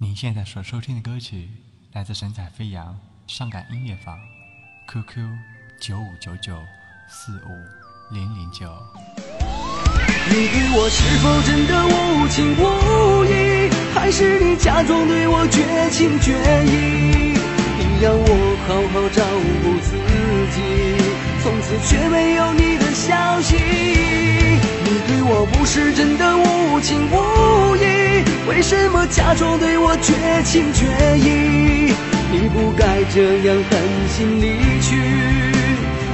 您现在所收听的歌曲来自神采飞扬伤感音乐坊，QQ 九五九九四五零零九。你对我是否真的无情无义，还是你假装对我绝情绝义？你让我好好照顾自己，从此却没有你的消息。你对我不是真的无情无义，为什么假装对我绝情绝义？你不该这样狠心离去，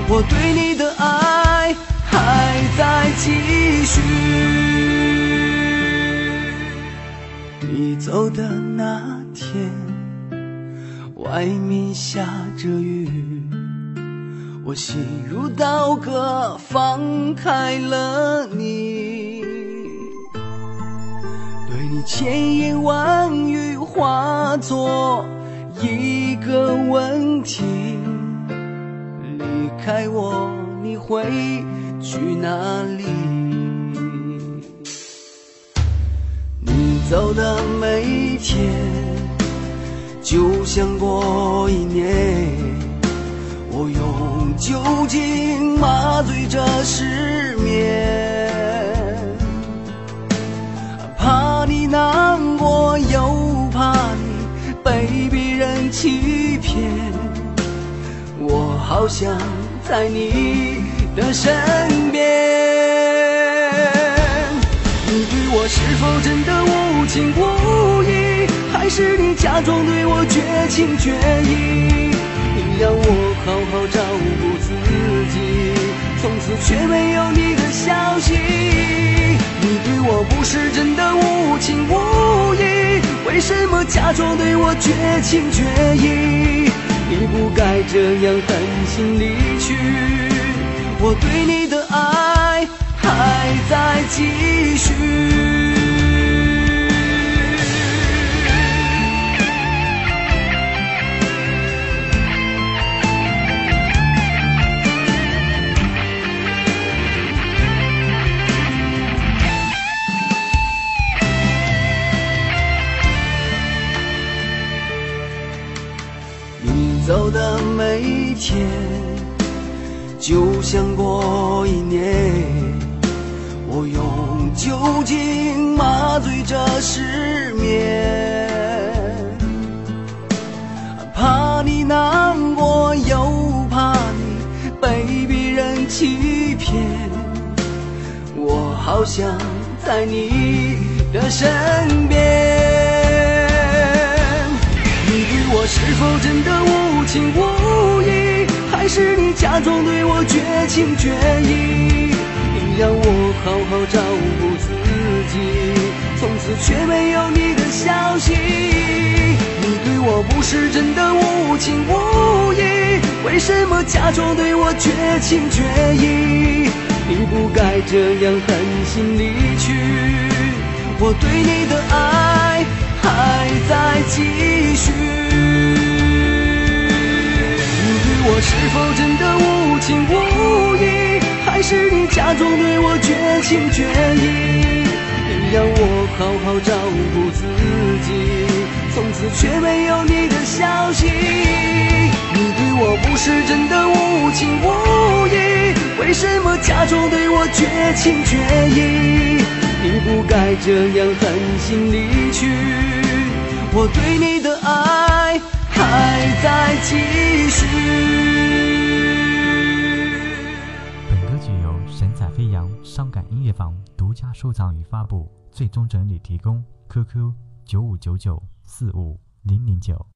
我对你的爱还在继续。你走的那天，外面下着雨，我心如刀割，放开了你。对你千言万语化作一个问题，离开我你会去哪里？你走的每一天，就像过一年。我用酒精麻醉着失眠，好想在你的身边。你对我是否真的无情无义，还是你假装对我绝情绝义？你让我好好照顾自己，从此却没有你的消息。你对我不是真的无情无义，为什么假装对我绝情绝义？你不该这样狠心离去，我对你的爱还在继续。走的每一天，就像过一年。我用酒精麻醉着失眠，怕你难过，又怕你被别人欺骗。我好想在你的身边。我是否真的无情无义，还是你假装对我绝情绝义？你让我好好照顾自己，从此却没有你的消息。你对我不是真的无情无义，为什么假装对我绝情绝义？你不该这样狠心离去，我对你的爱否真的无情无义，还是你假装对我绝情绝义？你让我好好照顾自己，从此却没有你的消息。你对我不是真的无情无义，为什么假装对我绝情绝义？你不该这样狠心离去，我对你的爱还在继续。益阳伤感音乐坊独家收藏与发布，最终整理提供。QQ 九五九九四五零零九。